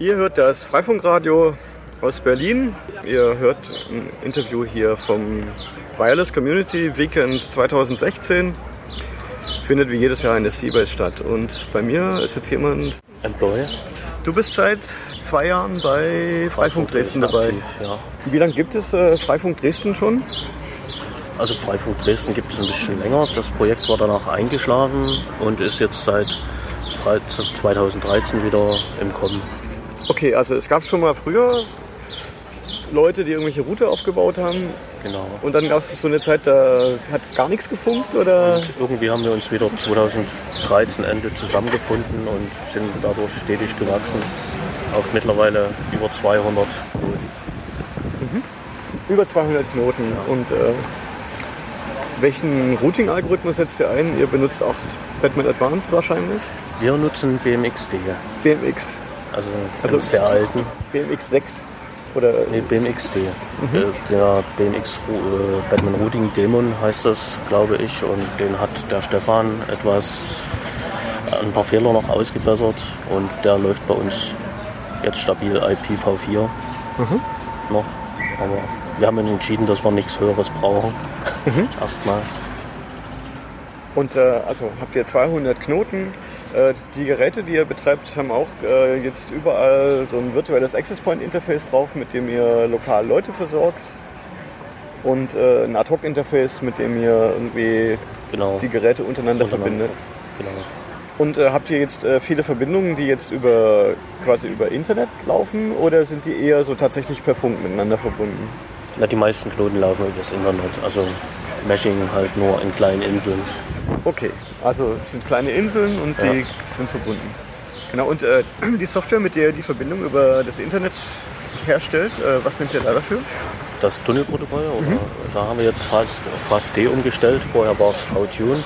Ihr hört das Freifunkradio aus Berlin. Ihr hört ein Interview hier vom Wireless Community Weekend 2016. Findet wie jedes Jahr in der Seabase statt. Und bei mir ist jetzt jemand. Employer. Du bist seit zwei Jahren bei Freifunk Dresden dabei. Aktiv, ja. Wie lange gibt es äh, Freifunk Dresden schon? Also Freifunk Dresden gibt es ein bisschen länger. Das Projekt war danach eingeschlafen und ist jetzt seit Fre- 2013 wieder im Kommen. Okay, also es gab schon mal früher Leute, die irgendwelche Route aufgebaut haben. Genau. Und dann gab es so eine Zeit, da hat gar nichts gefunkt oder? Und irgendwie haben wir uns wieder 2013 Ende zusammengefunden und sind dadurch stetig gewachsen auf mittlerweile über 200 Über 200 Knoten. Und äh, welchen Routing-Algorithmus setzt ihr ein? Ihr benutzt auch Batman Advanced wahrscheinlich? Wir nutzen BMXD, BMX, also, Also- sehr alten. BMX 6 oder Nee, BMXD. Äh, Der BMX äh, Batman Routing Dämon heißt das, glaube ich. Und den hat der Stefan etwas, äh, ein paar Fehler noch ausgebessert. Und der läuft bei uns jetzt stabil IPv4 noch. Aber wir haben entschieden, dass wir nichts Höheres brauchen. Erstmal. Und äh, also habt ihr 200 Knoten. Äh, die Geräte, die ihr betreibt, haben auch äh, jetzt überall so ein virtuelles Access Point Interface drauf, mit dem ihr lokal Leute versorgt. Und äh, ein Ad-Hoc-Interface, mit dem ihr irgendwie Genau. die Geräte untereinander Untereinander. verbindet. Genau. Und äh, habt ihr jetzt äh, viele Verbindungen, die jetzt über quasi über Internet laufen oder sind die eher so tatsächlich per Funk miteinander verbunden? Na, die meisten Knoten laufen übers Internet. Also Meshing halt nur in kleinen Inseln. Okay, also es sind kleine Inseln und Ja. die sind verbunden. Genau, und äh, die Software, mit der ihr die Verbindung über das Internet herstellt, äh, was nimmt ihr da dafür? Das Tunnelprotokoll, oder? da haben wir jetzt fast auf FastD umgestellt. Vorher war es VTune,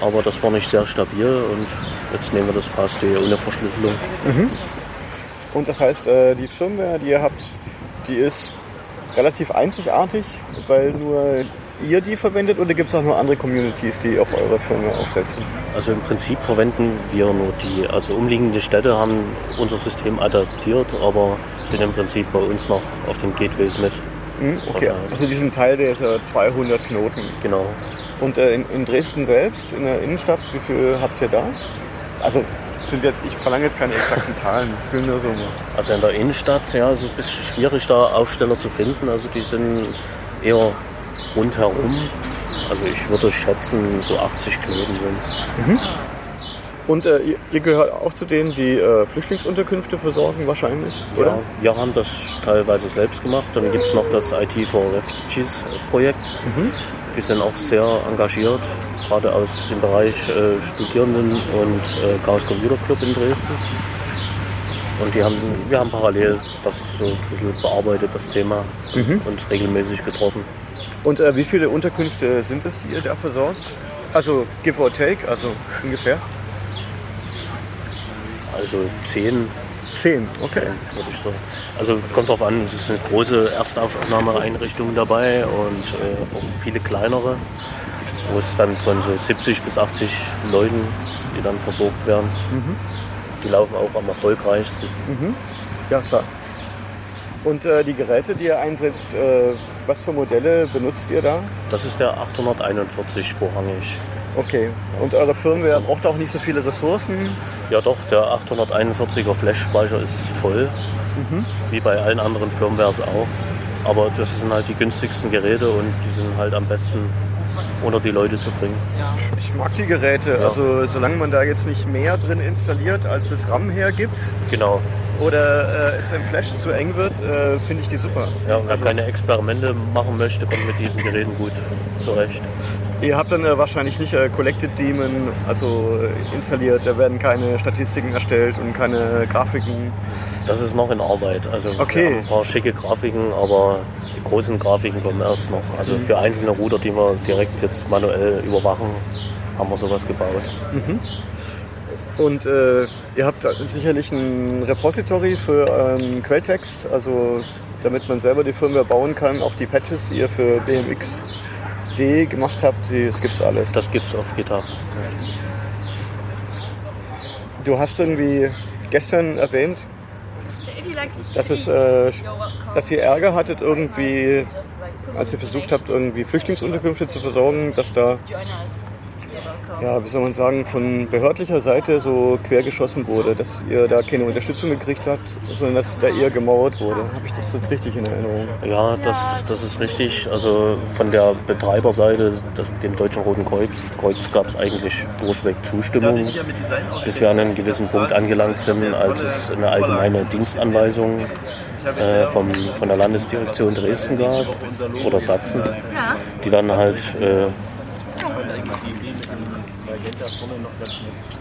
aber das war nicht sehr stabil und jetzt nehmen wir das FastD ohne Verschlüsselung. Und das heißt, äh, die Firmware, die ihr habt, die ist relativ einzigartig, weil nur ihr die verwendet oder gibt es auch noch andere Communities, die auf eure Firmware aufsetzen? Also im Prinzip verwenden wir nur die. Also umliegende Städte haben unser System adaptiert, aber sind im Prinzip bei uns noch auf den Gateways mit. Hm, okay, also diesen Teil der ist ja 200 Knoten. Genau. Und äh, in, in Dresden selbst, in der Innenstadt, wie viel habt ihr da? Also sind jetzt, ich verlange jetzt keine exakten Zahlen, ich will nur so. Also in der Innenstadt, ja, es ist ein bisschen schwierig, da Aufsteller zu finden. Also die sind eher rundherum. Also ich würde schätzen, so 80 Knoten sind Und äh, ihr, ihr gehört auch zu denen, die äh, Flüchtlingsunterkünfte versorgen wahrscheinlich, oder? Ja, wir haben das teilweise selbst gemacht. Dann gibt es noch das IT for Refugees Projekt. Die sind auch sehr engagiert, gerade aus dem Bereich äh, Studierenden und äh, Chaos Computer Club in Dresden. Und die haben, wir haben parallel das so ein bisschen bearbeitet, das Thema, und regelmäßig getroffen. Und äh, wie viele Unterkünfte sind es, die ihr da versorgt? Also give or take, also ungefähr? Also zehn, Zehn, okay. würde ich sagen. Also kommt drauf an, es sind große Erstaufnahmeeinrichtungen dabei und äh, auch viele kleinere, wo es dann von so 70 bis 80 Leuten, die dann versorgt werden. Die laufen auch am erfolgreichsten. Ja, klar. Und äh, die Geräte, die ihr einsetzt, äh, was für Modelle benutzt ihr da? Das ist der 841 vorrangig. Okay. Und eure Firmware braucht auch nicht so viele Ressourcen. Ja doch, der 841er Flash-Speicher ist voll, wie bei allen anderen Firmwares auch. Aber das sind halt die günstigsten Geräte und die sind halt am besten unter die Leute zu bringen. Ich mag die Geräte. Also solange man da jetzt nicht mehr drin installiert, als das RAM hergibt Genau. Oder äh, es im Flash zu eng wird, äh, finde ich die super. Ja, wer keine Experimente machen möchte, kommt mit diesen Geräten gut zurecht. Ihr habt dann äh, wahrscheinlich nicht äh, Collected Daemon also äh, installiert. Da werden keine Statistiken erstellt und keine Grafiken. Das ist noch in Arbeit. Also Okay. wir haben ein paar schicke Grafiken, aber die großen Grafiken kommen erst noch. Also für einzelne Router, die wir direkt jetzt manuell überwachen, haben wir sowas gebaut. Und äh, ihr habt sicherlich ein Repository für euren Quelltext, also damit man selber die Firmware bauen kann. Auch die Patches, die ihr für BMXD gemacht habt, die, das gibt's alles. Das gibt's auf GitHub. Du hast irgendwie gestern erwähnt, dass, es, äh, dass ihr Ärger hattet irgendwie, als ihr versucht habt, irgendwie Flüchtlingsunterkünfte zu versorgen, dass da ja, wie soll man sagen, von behördlicher Seite so quergeschossen wurde, dass ihr da keine Unterstützung gekriegt habt, sondern dass da eher gemauert wurde. Habe ich das jetzt richtig in Erinnerung? Ja, das, das ist richtig. Also von der Betreiberseite, das, dem Deutschen Roten Kreuz, Kreuz gab es eigentlich durchweg Zustimmung, bis wir an einen gewissen Punkt angelangt sind, als es eine allgemeine Dienstanweisung äh, vom, von der Landesdirektion Dresden gab oder Sachsen, die dann halt äh,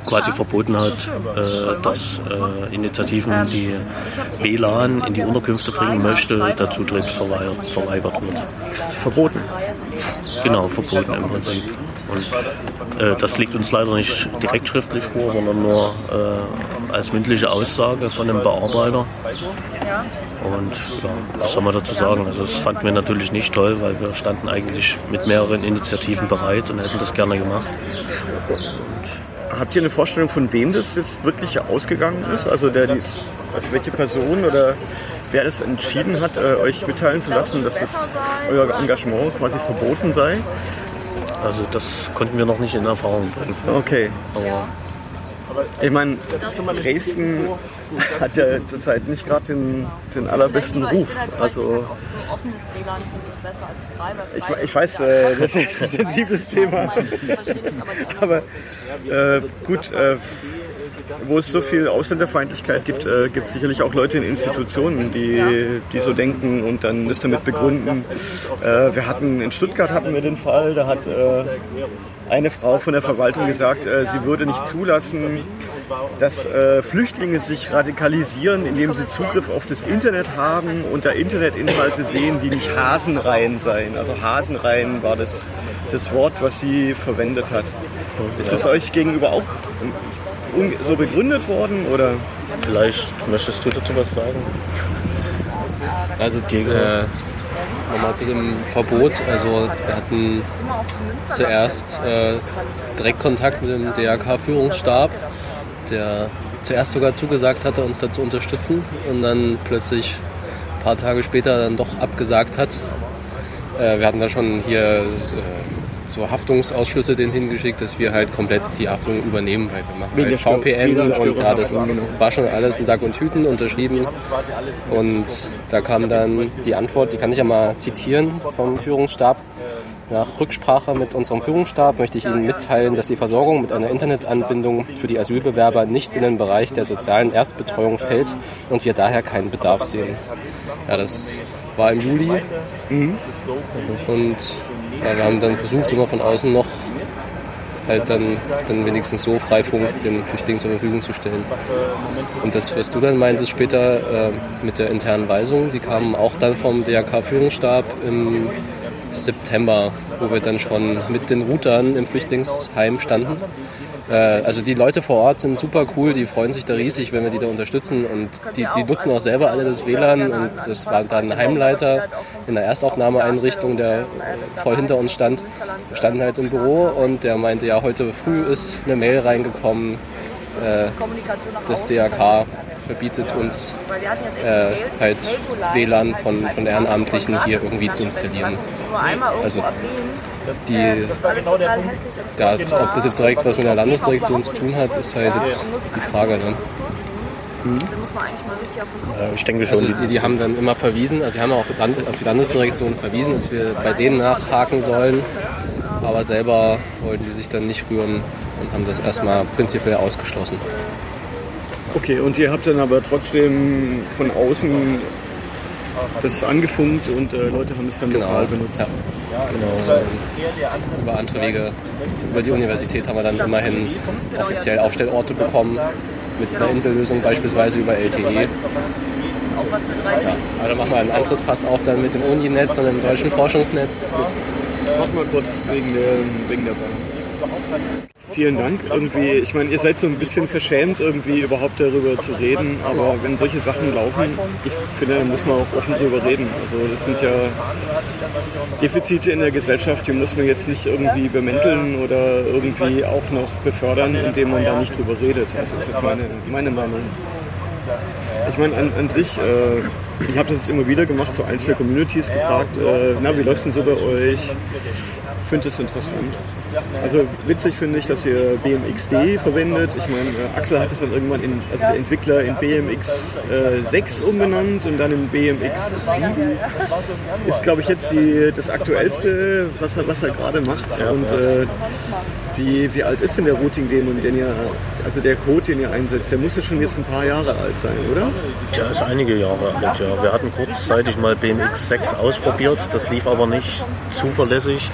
quasi verboten hat, äh, dass äh, Initiativen, die WLAN in die Unterkünfte bringen möchte, der Zutritt verweigert, verweigert wird. Verboten? Genau, verboten im Prinzip. Und äh, das liegt uns leider nicht direkt schriftlich vor, sondern nur äh, als mündliche Aussage von dem Bearbeiter. Und ja, was soll man dazu sagen? Also das fanden wir natürlich nicht toll, weil wir standen eigentlich mit mehreren Initiativen bereit und hätten das gerne gemacht. Und Habt ihr eine Vorstellung, von wem das jetzt wirklich ausgegangen ist? Also, der dies, also welche Person oder wer das entschieden hat, äh, euch mitteilen zu lassen, dass das euer Engagement quasi verboten sei? Also das konnten wir noch nicht in Erfahrung bringen. Okay. Aber ich meine, Dresden hat ja zurzeit nicht gerade den, den allerbesten Ruf. Also ich, ich weiß, äh, das ist ein sensibles Thema. Aber äh, gut, äh, wo es so viel Ausländerfeindlichkeit gibt, äh, gibt es sicherlich auch Leute in Institutionen, die, die so denken und dann das damit begründen. Äh, wir hatten in Stuttgart hatten wir den Fall, da hat äh, eine Frau von der Verwaltung gesagt, äh, sie würde nicht zulassen, dass äh, Flüchtlinge sich radikalisieren, indem sie Zugriff auf das Internet haben und da Internetinhalte sehen, die nicht Hasenreihen seien. Also Hasenreihen war das, das Wort, was sie verwendet hat. Ist es euch gegenüber auch so begründet worden? Oder? Vielleicht möchtest du dazu was sagen? Also äh, nochmal zu dem Verbot. Also wir hatten zuerst äh, direkt Kontakt mit dem DRK-Führungsstab, der zuerst sogar zugesagt hatte, uns da zu unterstützen und dann plötzlich ein paar Tage später dann doch abgesagt hat. Äh, wir hatten da schon hier äh, so Haftungsausschlüsse denen hingeschickt, dass wir halt komplett die Haftung übernehmen, weil wir machen halt VPN und ja, das war schon alles in Sack und Tüten unterschrieben. Und da kam dann die Antwort, die kann ich ja mal zitieren vom Führungsstab. Nach Rücksprache mit unserem Führungsstab möchte ich Ihnen mitteilen, dass die Versorgung mit einer Internetanbindung für die Asylbewerber nicht in den Bereich der sozialen Erstbetreuung fällt und wir daher keinen Bedarf sehen. Ja, das war im Juli. Mhm. Und ja, wir haben dann versucht, immer von außen noch halt dann, dann wenigstens so Freifunk den Flüchtlingen zur Verfügung zu stellen. Und das, was du dann meintest später äh, mit der internen Weisung, die kamen auch dann vom DRK-Führungsstab im September, wo wir dann schon mit den Routern im Flüchtlingsheim standen. Äh, also die Leute vor Ort sind super cool, die freuen sich da riesig, wenn wir die da unterstützen. Und die, die nutzen auch selber alle das WLAN und das war dann ein Heimleiter in der Erstaufnahmeeinrichtung, der voll hinter uns stand. Wir standen halt im Büro und der meinte, ja, heute früh ist eine Mail reingekommen, äh, das DRK verbietet uns äh, halt WLAN von, von Ehrenamtlichen hier irgendwie zu installieren. Also die, äh, ja, ob das jetzt direkt was mit der Landesdirektion zu tun hat, ist halt jetzt die Frage. Ne? Mhm. ich denke schon. Also die, die, haben dann immer verwiesen, also sie haben auch auf die Landesdirektion verwiesen, dass wir bei denen nachhaken sollen, aber selber wollten die sich dann nicht rühren und haben das erstmal prinzipiell ausgeschlossen. Okay, und ihr habt dann aber trotzdem von außen das angefunkt und äh, Leute haben es dann genau, lokal benutzt. Ja. Genau. Also, über andere Wege, über die Universität haben wir dann immerhin offiziell Aufstellorte bekommen, mit einer Insellösung beispielsweise über LTE. Ja, aber dann machen wir ein anderes Pass auch dann mit dem Uninetz und dem deutschen Forschungsnetz. Das Mach mal kurz wegen der, wegen der Bahn. Vielen Dank. Irgendwie, ich meine, ihr seid so ein bisschen verschämt, irgendwie überhaupt darüber zu reden, aber wenn solche Sachen laufen, ich finde, da muss man auch offen darüber reden. Also das sind ja Defizite in der Gesellschaft, die muss man jetzt nicht irgendwie bemänteln oder irgendwie auch noch befördern, indem man da nicht drüber redet. Also das ist meine, meine Meinung. Ich meine, an, an sich, äh, ich habe das jetzt immer wieder gemacht, so einzelne Communities gefragt, äh, na, wie läuft es denn so bei euch? Ich finde das interessant. Also witzig finde ich, dass ihr BMXD verwendet. Ich meine, äh, Axel hat es dann irgendwann in, also der Entwickler in BMX äh, 6 umbenannt und dann in BMX 7. Ist, glaube ich, jetzt die, das aktuellste, was er, was er gerade macht. und äh, wie, wie alt ist denn der Routing-Dämon, den ihr, also der Code, den ihr einsetzt? Der muss ja schon jetzt ein paar Jahre alt sein, oder? Ja, ist einige Jahre alt, ja. Wir hatten kurzzeitig mal BMX 6 ausprobiert, das lief aber nicht zuverlässig.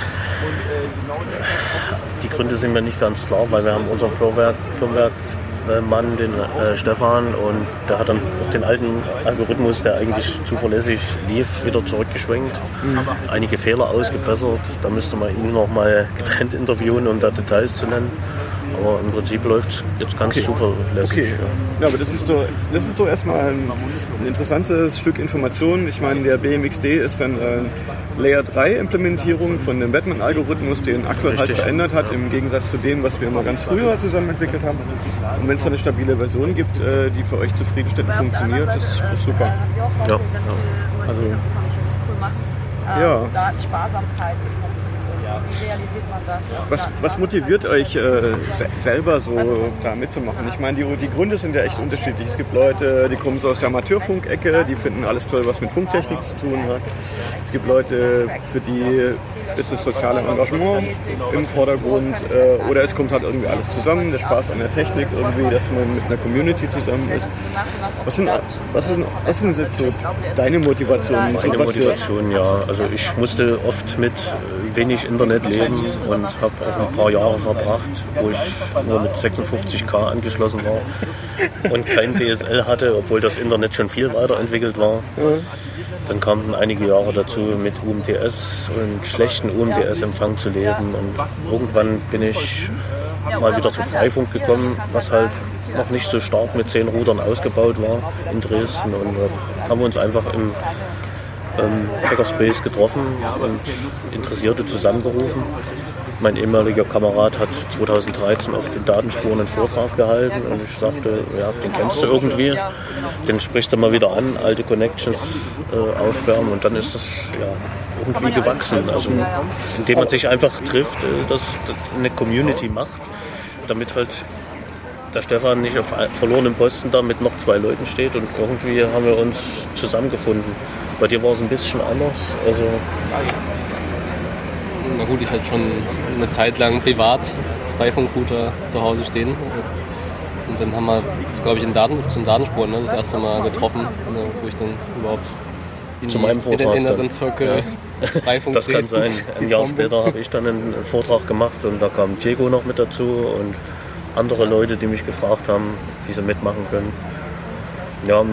Die Gründe sind mir nicht ganz klar, weil wir haben unseren Firmware, Firmware Mann, den äh, Stefan, und der hat dann auf den alten Algorithmus, der eigentlich zuverlässig lief, wieder zurückgeschwenkt. Mhm. Einige Fehler ausgebessert. Da müsste man ihn noch mal getrennt interviewen, um da Details zu nennen. Aber im Prinzip läuft es jetzt ganz okay. zuverlässig. Okay. Ja. ja, aber das ist doch, das ist doch erstmal ein, ein interessantes Stück Information. Ich meine, der BMXD ist dann äh, Layer 3 Implementierung von dem Batman-Algorithmus, den Axel halt Richtig. halt verändert hat, im Gegensatz zu dem, was wir mal ganz früher zusammen entwickelt haben. Und wenn es da eine stabile Version gibt, äh, die für euch zufriedenstellend funktioniert, das ist, das ist super. Ja. ja. Also, ja. Datensparsamkeit wie realisiert man das? Was, was motiviert euch äh, selber so da mitzumachen? Ich meine, die, die Gründe sind ja echt unterschiedlich. Es gibt Leute, die kommen so aus der Amateurfunk-Ecke, die finden alles toll, was mit Funktechnik zu tun hat. Es gibt Leute, für die ist das soziale Engagement im Vordergrund äh, oder es kommt halt irgendwie alles zusammen, der Spaß an der Technik, irgendwie, dass man mit einer Community zusammen ist. Was sind, was sind, was sind jetzt so deine Motivationen? Meine Motivation, ja. Also ich musste oft mit wenig Internet leben und habe auch ein paar Jahre verbracht, wo ich nur mit 56k angeschlossen war und kein DSL hatte, obwohl das Internet schon viel weiterentwickelt war. Dann kamen einige Jahre dazu, mit UMTS und schlechten UMTS-Empfang zu leben. Und irgendwann bin ich mal wieder zu Freifunk gekommen, was halt noch nicht so stark mit zehn Rudern ausgebaut war in Dresden. Und da haben wir uns einfach im ähm, Hackerspace getroffen und Interessierte zusammengerufen. Mein ehemaliger Kamerad hat 2013 auf den Datenspuren einen Vortrag gehalten und ich sagte, ja, den kennst du irgendwie. Den sprichst du mal wieder an, alte Connections äh, aufwärmen und dann ist das ja, irgendwie gewachsen. Also indem man sich einfach trifft, äh, dass eine Community macht, damit halt der Stefan nicht auf verlorenem Posten da mit noch zwei Leuten steht und irgendwie haben wir uns zusammengefunden. Bei dir war es ein bisschen anders. Also na gut, ich hatte schon eine Zeit lang privat Freifunkrouter zu Hause stehen. Und dann haben wir, glaube ich, in Daten, zum Datenspuren ne, das erste Mal getroffen, ne, wo ich dann überhaupt in, Zu meinem in den inneren Zirkel ja. des Das kann sein. Ein Jahr später habe ich dann einen Vortrag gemacht und da kam Diego noch mit dazu und andere Leute, die mich gefragt haben, wie sie mitmachen können. Ja,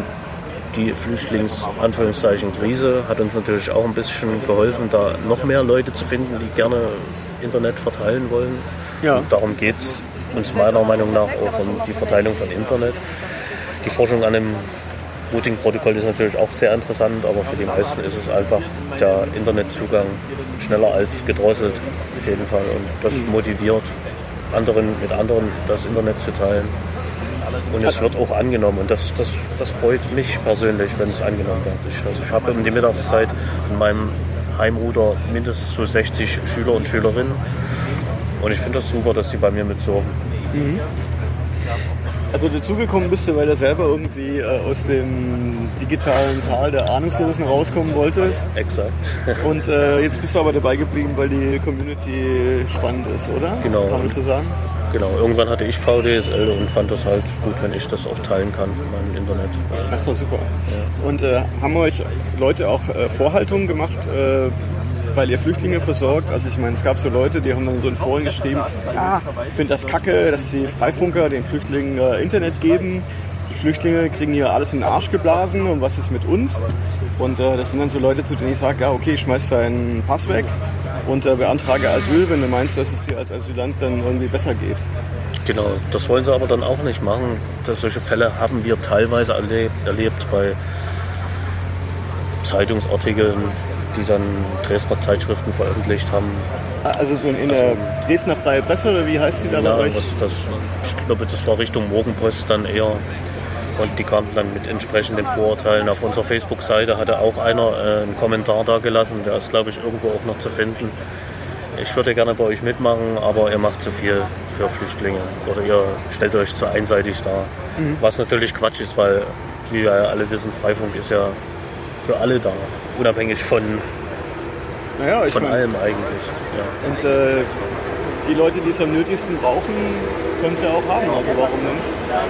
die Flüchtlings-Krise hat uns natürlich auch ein bisschen geholfen, da noch mehr Leute zu finden, die gerne Internet verteilen wollen. Ja. Und darum geht es uns meiner Meinung nach auch um die Verteilung von Internet. Die Forschung an einem Routing-Protokoll ist natürlich auch sehr interessant, aber für die meisten ist es einfach der Internetzugang schneller als gedrosselt, auf jeden Fall. Und das motiviert anderen mit anderen das Internet zu teilen. Und es wird auch angenommen und das, das, das freut mich persönlich, wenn es angenommen wird. Ich, also ich habe in der Mittagszeit in meinem Heimruder mindestens so 60 Schüler und Schülerinnen und ich finde das super, dass die bei mir mitsurfen. Mhm. Also dazugekommen bist du, weil du selber irgendwie äh, aus dem digitalen Tal der Ahnungslosen rauskommen wolltest. Exakt. Und äh, jetzt bist du aber dabei geblieben, weil die Community spannend ist, oder? Genau. Kann man so sagen? Genau, irgendwann hatte ich VDSL und fand das halt gut, wenn ich das auch teilen kann in meinem Internet. Das doch super. Ja. Und äh, haben euch Leute auch äh, Vorhaltungen gemacht, äh, weil ihr Flüchtlinge versorgt? Also ich meine, es gab so Leute, die haben dann so in Foren geschrieben, ja, ich finde das kacke, dass die Freifunker den Flüchtlingen äh, Internet geben. Die Flüchtlinge kriegen hier alles in den Arsch geblasen und was ist mit uns? Und äh, das sind dann so Leute, zu denen ich sage, ja okay, schmeiß deinen Pass weg und äh, beantrage Asyl, wenn du meinst, dass es dir als Asylant dann irgendwie besser geht. Genau, das wollen sie aber dann auch nicht machen. Das, solche Fälle haben wir teilweise erlebt, erlebt bei Zeitungsartikeln, die dann Dresdner Zeitschriften veröffentlicht haben. Also so in der also, Dresdner Freie Presse oder wie heißt die da ja, bei euch? Das, das, ich glaube, das war Richtung Morgenpost dann eher. Und die kamen dann mit entsprechenden Vorurteilen. Auf unserer Facebook-Seite hatte auch einer äh, einen Kommentar da gelassen, der ist, glaube ich, irgendwo auch noch zu finden. Ich würde gerne bei euch mitmachen, aber ihr macht zu viel für Flüchtlinge oder ihr stellt euch zu einseitig dar. Mhm. Was natürlich Quatsch ist, weil, wie wir alle wissen, Freifunk ist ja für alle da, unabhängig von, naja, von mein, allem eigentlich. Ja. Und äh, die Leute, die es am nötigsten brauchen, können es ja auch haben, also warum nicht?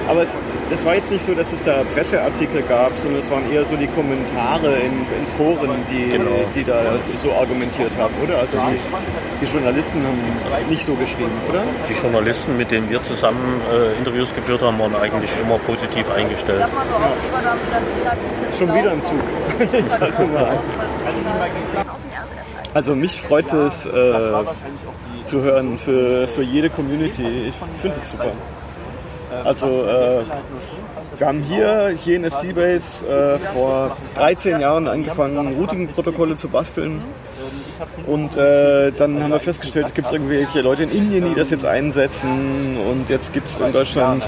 Aber es, es war jetzt nicht so, dass es da Presseartikel gab, sondern es waren eher so die Kommentare in, in Foren, die, genau. die da so, argumentiert haben, oder? Also die, die, Journalisten haben nicht so geschrieben, oder? Die Journalisten, mit denen wir zusammen äh, Interviews geführt haben, waren eigentlich immer positiv eingestellt. Ja. Schon wieder im Zug. also mich freut es, äh, zu hören für, für jede Community. Ich finde es super. Also äh, wir haben hier, hier in der Seabase äh, vor 13 Jahren angefangen, Routing-Protokolle zu basteln. Und äh, dann haben wir festgestellt, es gibt irgendwelche Leute in Indien, die das jetzt einsetzen. Und jetzt gibt es in Deutschland,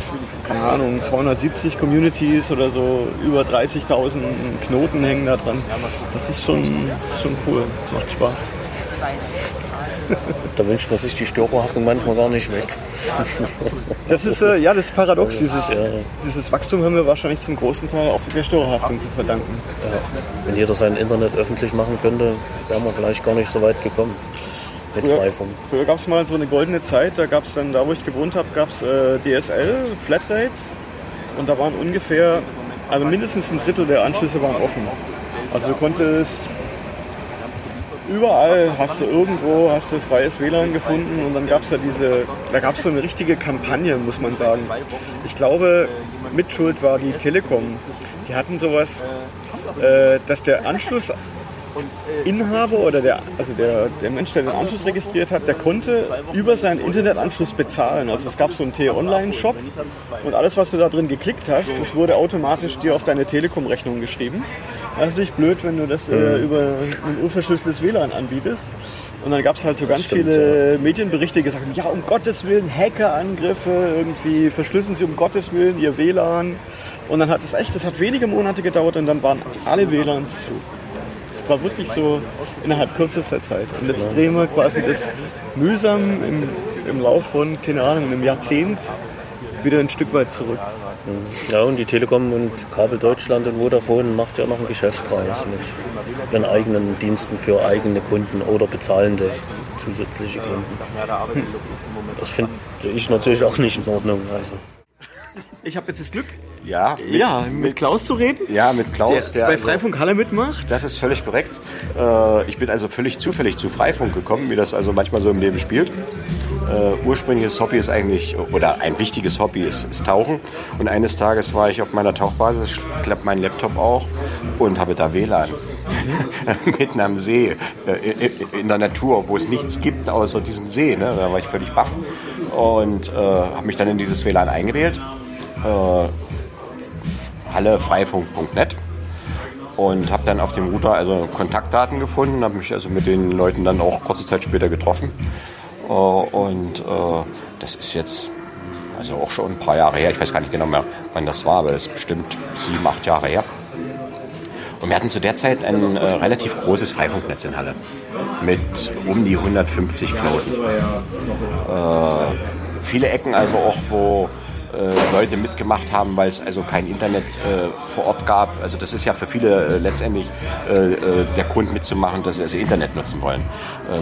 keine Ahnung, 270 Communities oder so, über 30.000 Knoten hängen da dran. Das ist schon, schon cool, macht Spaß. Da wünscht man sich die Störerhaftung manchmal gar nicht weg. Das ist äh, ja das ist paradox. Dieses, ja. dieses Wachstum haben wir wahrscheinlich zum großen Teil auch der Störerhaftung zu verdanken. Ja. Wenn jeder sein Internet öffentlich machen könnte, wären wir vielleicht gar nicht so weit gekommen. Früher, früher gab es mal so eine goldene Zeit, da gab es dann, da wo ich gewohnt habe, gab es äh, DSL, Flatrates und da waren ungefähr, also mindestens ein Drittel der Anschlüsse waren offen. Also du konntest überall hast du irgendwo hast du freies WLAN gefunden und dann gab es ja diese, da gab es so eine richtige Kampagne, muss man sagen. Ich glaube, Mitschuld war die Telekom. Die hatten sowas, äh, dass der Anschluss Inhaber oder der, also der, der Mensch, der den Anschluss registriert hat, der konnte über seinen Internetanschluss bezahlen. Also es gab so einen T-Online-Shop und alles, was du da drin geklickt hast, das wurde automatisch dir auf deine Telekom-Rechnung geschrieben. Das ist natürlich blöd, wenn du das äh, über ein unverschlüsseltes WLAN anbietest. Und dann gab es halt so ganz Stimmt, viele ja. Medienberichte, die gesagt haben, ja, um Gottes Willen, Hackerangriffe, irgendwie verschlüsseln Sie um Gottes Willen Ihr WLAN. Und dann hat es echt, das hat wenige Monate gedauert und dann waren alle WLANs zu war wirklich so innerhalb kürzester Zeit. Und jetzt drehen wir quasi das mühsam im, im Lauf von, keine Ahnung, einem Jahrzehnt wieder ein Stück weit zurück. Ja, und die Telekom und Kabel Deutschland und Vodafone macht ja noch ein Geschäft draus mit ihren eigenen Diensten für eigene Kunden oder bezahlende zusätzliche Kunden. Das finde ich natürlich auch nicht in Ordnung. Also. Ich habe jetzt das Glück, ja, mit, ja, mit Klaus zu reden. Ja, mit Klaus, der, der bei also, Freifunk Halle mitmacht. Das ist völlig korrekt. Äh, ich bin also völlig zufällig zu Freifunk gekommen, wie das also manchmal so im Leben spielt. Äh, ursprüngliches Hobby ist eigentlich, oder ein wichtiges Hobby ist, ist Tauchen. Und eines Tages war ich auf meiner Tauchbasis, klappt mein Laptop auch und habe da WLAN. Mitten am See, äh, in der Natur, wo es nichts gibt außer diesen See. Ne? Da war ich völlig baff und äh, habe mich dann in dieses WLAN eingewählt. Äh, hallefreifunk.net und habe dann auf dem Router also Kontaktdaten gefunden, habe mich also mit den Leuten dann auch kurze Zeit später getroffen. Äh, und äh, das ist jetzt also auch schon ein paar Jahre her. Ich weiß gar nicht genau mehr, wann das war, aber das ist bestimmt sieben, acht Jahre her. Und wir hatten zu der Zeit ein äh, relativ großes Freifunknetz in Halle mit um die 150 Knoten. Äh, viele Ecken also auch, wo Leute mitgemacht haben, weil es also kein Internet äh, vor Ort gab. Also das ist ja für viele äh, letztendlich äh, äh, der Grund mitzumachen, dass sie also Internet nutzen wollen.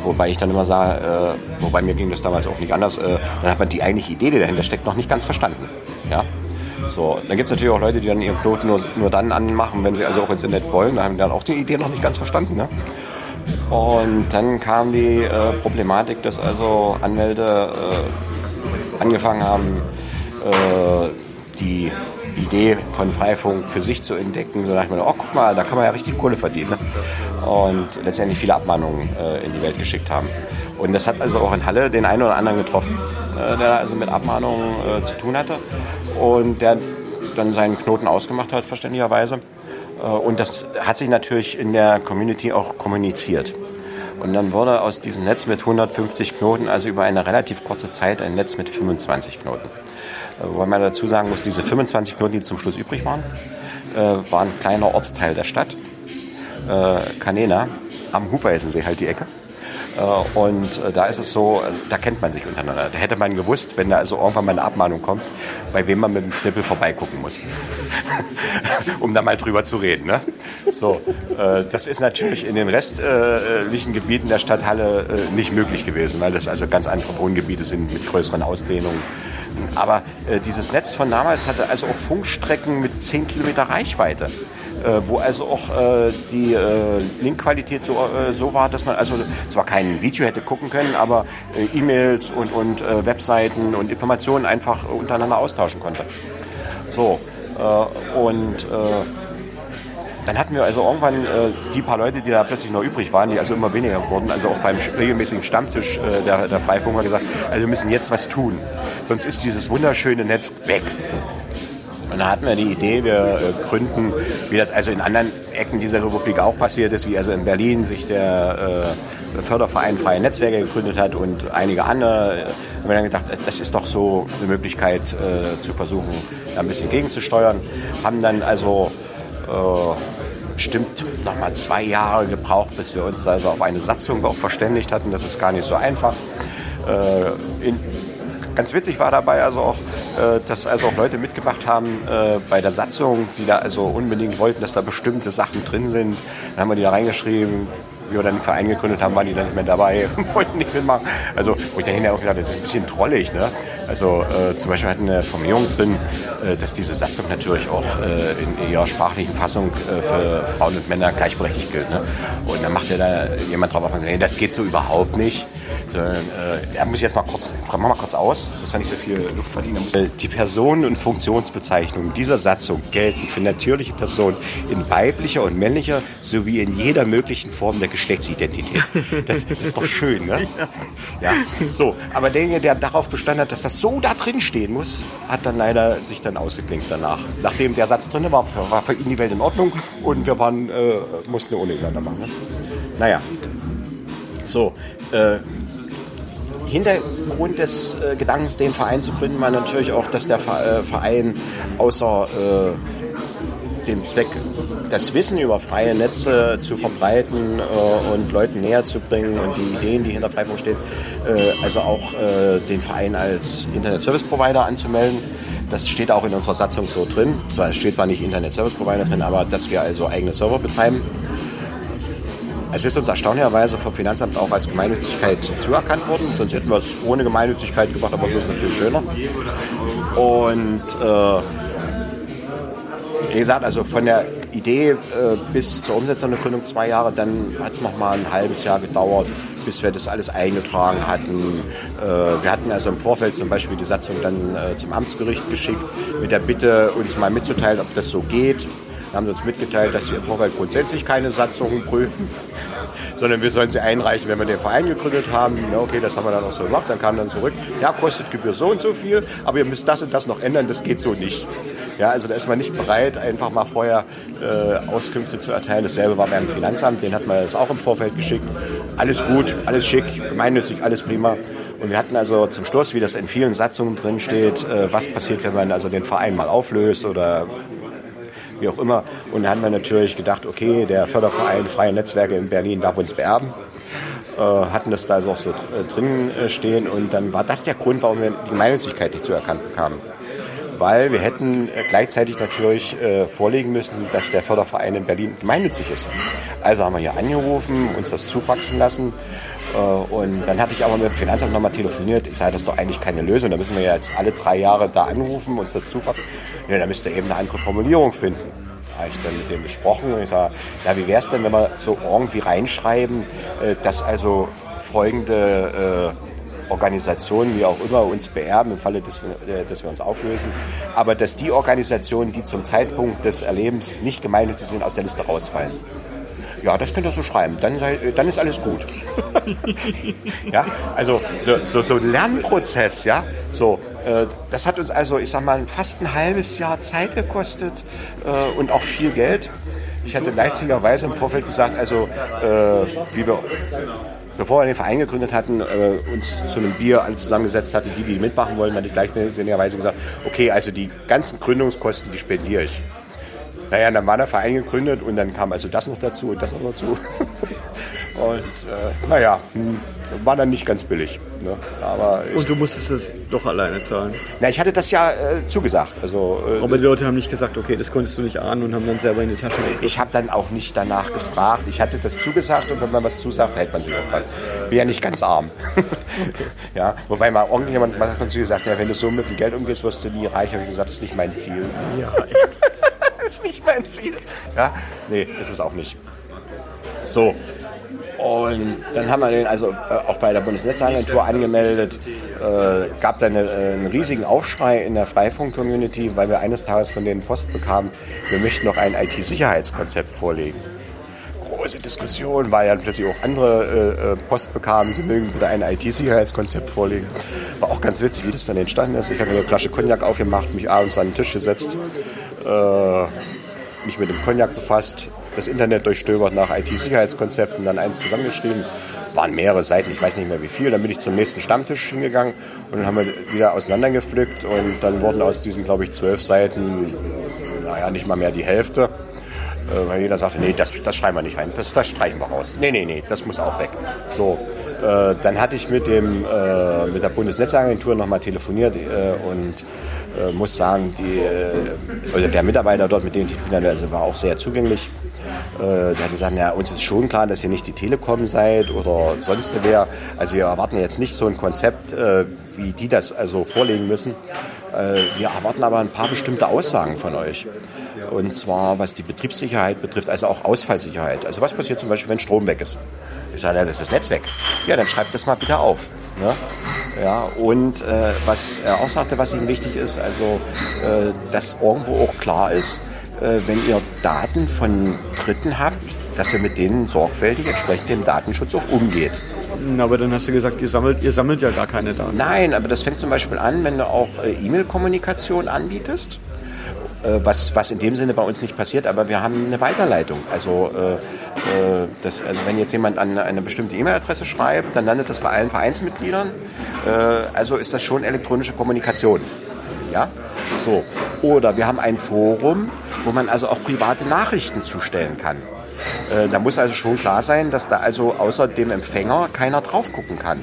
wobei ich dann immer sage, wobei mir ging das damals auch nicht anders, dann hat man die eigentliche Idee, die dahinter steckt, noch nicht ganz verstanden. Ja? So, dann gibt es natürlich auch Leute, die dann ihren Knoten nur, nur dann anmachen, wenn sie also auch ins Internet wollen. Da haben die dann auch die Idee noch nicht ganz verstanden. Ne? Und dann kam die äh, Problematik, dass also Anwälte äh, angefangen haben, äh, die Idee von Freifunk für sich zu entdecken. So dachte ich mir, oh guck mal, da kann man ja richtig Kohle verdienen. Ne? Und letztendlich viele Abmahnungen äh, in die Welt geschickt haben. Und das hat also auch in Halle den einen oder anderen getroffen, äh, der also mit Abmahnungen äh, zu tun hatte. Und der dann seinen Knoten ausgemacht hat, verständlicherweise. Äh, und das hat sich natürlich in der Community auch kommuniziert. Und dann wurde aus diesem Netz mit 150 Knoten, also über eine relativ kurze Zeit, ein Netz mit 25 Knoten. Weil man dazu sagen muss, diese 25 Knoten, die zum Schluss übrig waren, äh, waren ein kleiner Ortsteil der Stadt, äh, Canena, am Hufeisensee halt die Ecke. Äh, und äh, da ist es so, da kennt man sich untereinander. Da hätte man gewusst, wenn da also irgendwann mal eine Abmahnung kommt, bei wem man mit dem Knippel vorbeigucken muss. um da mal drüber zu reden. Ne? So, äh, das ist natürlich in den restlichen Gebieten der Stadthalle nicht möglich gewesen, weil das also ganz andere Wohngebiete sind mit größeren Ausdehnungen. Aber dieses Netz von damals hatte also auch Funkstrecken mit 10 Kilometer Reichweite. Äh, wo also auch äh, die äh, Linkqualität so, so war, dass man also zwar kein Video hätte gucken können, aber E-Mails und, und Webseiten und Informationen einfach untereinander austauschen konnte. So, und dann hatten wir also irgendwann äh, die paar Leute, die da plötzlich noch übrig waren, die also immer weniger wurden, also auch beim regelmäßigen Stammtisch äh, der, der Freifunker gesagt, also wir müssen jetzt was tun, sonst ist dieses wunderschöne Netz weg. Und da hatten wir die Idee, wir äh, gründen, wie das also in anderen Ecken dieser Republik auch passiert ist, wie also in Berlin sich der äh, Förderverein Freie Netzwerke gegründet hat und einige andere. Haben wir dann gedacht, das ist doch so eine Möglichkeit äh, zu versuchen, da ein bisschen gegenzusteuern. Haben dann also äh, bestimmt noch mal zwei Jahre gebraucht, bis wir uns also auf eine Satzung auch verständigt hatten. Das ist gar nicht so einfach. Äh, in, ganz witzig war dabei also auch, äh, dass also auch Leute mitgemacht haben äh, bei der Satzung, die da also unbedingt wollten, dass da bestimmte Sachen drin sind. Dann haben wir die da reingeschrieben, wie wir dann den Verein gegründet haben, waren die dann nicht mehr dabei, wollten nicht mitmachen. Also, wo ich dann hinterher auch gedacht das ist ein bisschen trollig, ne? Also, äh, zum Beispiel hatten eine Formulierung drin, äh, dass diese Satzung natürlich auch äh, in ihrer sprachlichen Fassung äh, für Frauen und Männer gleichberechtigt gilt, ne? Und dann macht ja da jemand drauf auf das geht so überhaupt nicht. Sondern, äh, muss jetzt mal kurz, mach mal kurz aus, dass wir nicht so viel Luft verdienen. Die Personen- und Funktionsbezeichnungen dieser Satzung gelten für natürliche Personen in weiblicher und männlicher sowie in jeder möglichen Form der Geschlechtsidentität. Das, das ist doch schön, ne? Ja, so. Aber derjenige, der darauf bestanden hat, dass das so da drin stehen muss, hat dann leider sich dann ausgeklinkt danach. Nachdem der Satz drin war, war für ihn die Welt in Ordnung und wir waren, äh, mussten ohne ihn machen. Ne? Naja. So, äh, Hintergrund des äh, Gedankens, den Verein zu gründen, war natürlich auch, dass der äh, Verein außer äh, dem Zweck, das Wissen über freie Netze zu verbreiten äh, und Leuten näher zu bringen und die Ideen, die hinter Freifunk stehen, äh, also auch äh, den Verein als Internet Service Provider anzumelden. Das steht auch in unserer Satzung so drin. Zwar steht zwar nicht Internet Service Provider drin, aber dass wir also eigene Server betreiben es ist uns erstaunlicherweise vom Finanzamt auch als Gemeinnützigkeit zuerkannt worden. Sonst hätten wir es ohne Gemeinnützigkeit gemacht, aber so ist es natürlich schöner. Und äh, wie gesagt, also von der Idee äh, bis zur Umsetzung der Gründung zwei Jahre, dann hat es noch mal ein halbes Jahr gedauert, bis wir das alles eingetragen hatten. Äh, wir hatten also im Vorfeld zum Beispiel die Satzung dann äh, zum Amtsgericht geschickt mit der Bitte, uns mal mitzuteilen, ob das so geht haben sie uns mitgeteilt, dass sie im Vorfeld grundsätzlich keine Satzungen prüfen, sondern wir sollen sie einreichen, wenn wir den Verein gegründet haben. Ja, okay, das haben wir dann auch so gemacht. Dann kam dann zurück, ja, kostet Gebühr so und so viel, aber ihr müsst das und das noch ändern, das geht so nicht. Ja, also da ist man nicht bereit, einfach mal vorher äh, Auskünfte zu erteilen. Dasselbe war beim Finanzamt, den hat man das auch im Vorfeld geschickt. Alles gut, alles schick, gemeinnützig, alles prima. Und wir hatten also zum Schluss, wie das in vielen Satzungen drin steht, äh, was passiert, wenn man also den Verein mal auflöst oder wie auch immer. Und dann haben wir natürlich gedacht, okay, der Förderverein Freie Netzwerke in Berlin darf uns beerben. Äh, hatten das da also auch so äh, drin äh, stehen und dann war das der Grund, warum wir die Gemeinnützigkeit nicht zuerkannt bekamen. Weil wir hätten äh, gleichzeitig natürlich äh, vorlegen müssen, dass der Förderverein in Berlin gemeinnützig ist. Also haben wir hier angerufen, uns das zufaxen lassen und dann hatte ich aber mit dem Finanzamt nochmal telefoniert. Ich sage, das ist doch eigentlich keine Lösung. Da müssen wir jetzt alle drei Jahre da anrufen, uns das zufassen. Ja, da müsst ihr eben eine andere Formulierung finden. Da habe ich dann mit dem besprochen und ich sage, ja, wie wäre es denn, wenn wir so irgendwie reinschreiben, äh, dass also folgende äh, Organisationen, wie auch immer, uns beerben im Falle, dass wir, dass wir uns auflösen, aber dass die Organisationen, die zum Zeitpunkt des Erlebens nicht gemeinnützig sind, aus der Liste rausfallen. Ja, das könnt ihr so schreiben. Dann, sei, dann ist alles gut. ja, also so, so, so ein Lernprozess, ja. So, äh, das hat uns also, ich sag mal, fast ein halbes Jahr Zeit gekostet äh, und auch viel Geld. Ich hatte leichtsinnigerweise im Vorfeld gesagt, also äh, wie wir bevor wir den Verein gegründet hatten, äh, uns zu einem Bier alle zusammengesetzt hatten, die, die mitmachen wollen, hatte ich gleichsinnigerweise gesagt, okay, also die ganzen Gründungskosten, die spendiere ich. Naja, dann war der Verein gegründet und dann kam also das noch dazu und das noch dazu. und äh, naja, hm, war dann nicht ganz billig. Ne? Aber ich, Und du musstest es doch alleine zahlen. na, ich hatte das ja äh, zugesagt. Also, äh, Aber die Leute haben nicht gesagt, okay, das konntest du nicht ahnen und haben dann selber in die Tasche gegriffen. ich habe dann auch nicht danach gefragt. Ich hatte das zugesagt und wenn man was zusagt, hält man sich auch dran. Bin ja nicht ganz arm. ja, wobei mal irgendjemand mal hat man zu gesagt, ja, wenn du so mit dem Geld umgehst, wirst du nie reich. Habe ich gesagt, das ist nicht mein Ziel. Ja, ist nicht mein Ziel. Ja, nee, ist es auch nicht. So. Und dann haben wir den also äh, auch bei der Bundesnetzagentur angemeldet. Äh, gab dann eine, äh, einen riesigen Aufschrei in der Freifunk-Community, weil wir eines Tages von denen Post bekamen, wir möchten noch ein IT-Sicherheitskonzept vorlegen. Große Diskussion, weil dann plötzlich auch andere äh, äh, Post bekamen, sie mögen bitte ein IT-Sicherheitskonzept vorlegen. War auch ganz witzig, wie das dann entstanden ist. Ich habe mir eine Flasche Cognac aufgemacht, mich abends an den Tisch gesetzt, äh, mich mit dem Cognac befasst, das Internet durchstöbert nach IT-Sicherheitskonzepten, dann eins zusammengeschrieben. Waren mehrere Seiten, ich weiß nicht mehr wie viel. Dann bin ich zum nächsten Stammtisch hingegangen und dann haben wir wieder auseinandergepflückt und dann wurden aus diesen, glaube ich, zwölf Seiten, naja, nicht mal mehr die Hälfte. Äh, weil jeder sagte, nee, das, das schreiben wir nicht rein, das, das streichen wir raus. Nee, nee, nee, das muss auch weg. So, äh, dann hatte ich mit, dem, äh, mit der Bundesnetzagentur nochmal telefoniert äh, und äh, muss sagen, die, äh, der Mitarbeiter dort, mit dem ich habe, also war auch sehr zugänglich. Äh, der hat gesagt, ja, uns ist schon klar, dass ihr nicht die Telekom seid oder sonst wer. Also wir erwarten jetzt nicht so ein Konzept, äh, wie die das also vorlegen müssen. Äh, wir erwarten aber ein paar bestimmte Aussagen von euch. Und zwar was die Betriebssicherheit betrifft, also auch Ausfallsicherheit. Also was passiert zum Beispiel, wenn Strom weg ist? Ich sage, ja, das ist das Netz weg. Ja, dann schreibt das mal bitte auf. Ne? Ja, und äh, was er auch sagte, was ihm wichtig ist, also äh, dass irgendwo auch klar ist, äh, wenn ihr Daten von Dritten habt, dass ihr mit denen sorgfältig entsprechend dem Datenschutz auch umgeht. aber dann hast du gesagt, ihr sammelt, ihr sammelt ja gar keine Daten. Nein, aber das fängt zum Beispiel an, wenn du auch äh, E-Mail-Kommunikation anbietest. Äh, was, was in dem Sinne bei uns nicht passiert, aber wir haben eine Weiterleitung. Also, äh, äh, das, also wenn jetzt jemand an eine bestimmte E-Mail-Adresse schreibt, dann landet das bei allen Vereinsmitgliedern. Äh, also ist das schon elektronische Kommunikation. Ja? So. Oder wir haben ein Forum, wo man also auch private Nachrichten zustellen kann. Äh, da muss also schon klar sein, dass da also außer dem Empfänger keiner drauf gucken kann.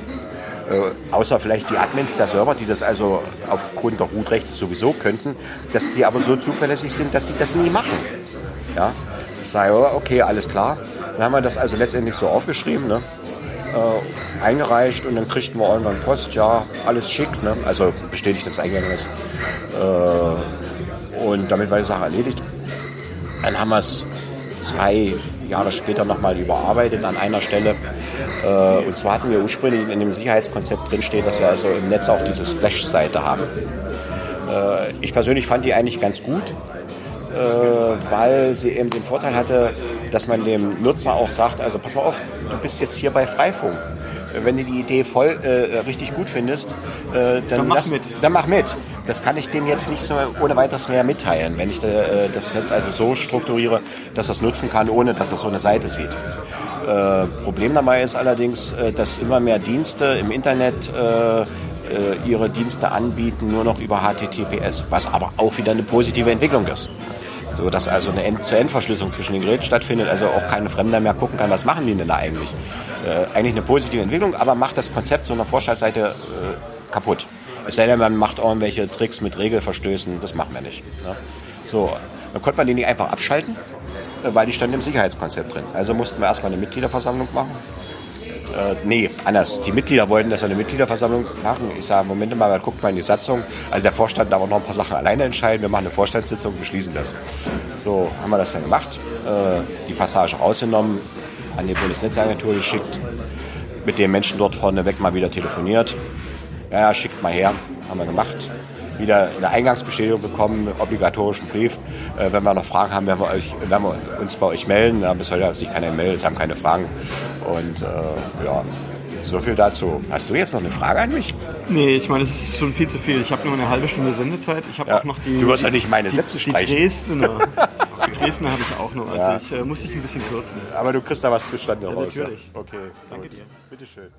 Äh, außer vielleicht die Admins der Server, die das also aufgrund der Root-Rechte sowieso könnten, dass die aber so zuverlässig sind, dass die das nie machen. Ja? Ich sage, oh, okay, alles klar. Dann haben wir das also letztendlich so aufgeschrieben, ne? äh, eingereicht und dann kriegten wir irgendwann Post, ja, alles schick, ne? also bestätigt das Eingang ist. Äh, und damit war die Sache erledigt. Dann haben wir es zwei Jahre später nochmal überarbeitet an einer Stelle. Äh, und zwar hatten wir ursprünglich in dem Sicherheitskonzept drinstehen, dass wir also im Netz auch diese Splash-Seite haben. Äh, ich persönlich fand die eigentlich ganz gut, äh, weil sie eben den Vorteil hatte, dass man dem Nutzer auch sagt, also pass mal auf, du bist jetzt hier bei Freifunk. Wenn du die Idee voll äh, richtig gut findest, äh, dann, Dann mach lass, mit. dann mach mit. Das kann ich dem jetzt nicht so ohne weiteres mehr mitteilen, wenn ich äh, das Netz also so strukturiere, dass es nutzen kann, ohne dass er so eine Seite sieht. Äh, Problem dabei ist allerdings, äh, dass immer mehr Dienste im Internet äh, äh, ihre Dienste anbieten, nur noch über HTTPS, was aber auch wieder eine positive Entwicklung ist. So dass also eine End-zu-End-Verschlüsselung zwischen den Geräten stattfindet, also auch keine Fremder mehr gucken kann, was machen die denn da eigentlich. Äh, eigentlich eine positive Entwicklung, aber macht das Konzept so einer Vorschaltseite äh, kaputt. Es sei denn, man macht irgendwelche Tricks mit Regelverstößen, das machen wir nicht. Ne? So, dann konnte man die nicht einfach abschalten, äh, weil die standen im Sicherheitskonzept drin. Also mussten wir erstmal eine Mitgliederversammlung machen. Äh, nee, anders. Die Mitglieder wollten, dass wir eine Mitgliederversammlung machen. Ich sage, Moment mal, guckt mal in die Satzung. Also der Vorstand darf auch noch ein paar Sachen alleine entscheiden. Wir machen eine Vorstandssitzung, beschließen das. So haben wir das dann gemacht. Äh, die Passage rausgenommen, an die Bundesnetzagentur geschickt, mit den Menschen dort vorne weg mal wieder telefoniert. Ja, schickt mal her. Haben wir gemacht. Wieder eine Eingangsbestätigung bekommen, obligatorischen Brief. Äh, wenn wir noch Fragen haben, werden wir, euch, werden wir uns bei euch melden. Ja, bis heute hat sich keiner gemeldet, haben keine Fragen. Und äh, ja, so viel dazu. Hast du jetzt noch eine Frage an mich? Nee, ich meine, es ist schon viel zu viel. Ich habe nur eine halbe Stunde Sendezeit. Ich habe Ja. auch noch die. Du wirst ja nicht meine die, Sätze streichen. Die Dresdner habe ich auch noch. Also Ja. ich äh, muss dich ein bisschen kürzen. Aber du kriegst da was zustande raus. natürlich. Ja? Okay. Danke gut. dir. Bitteschön.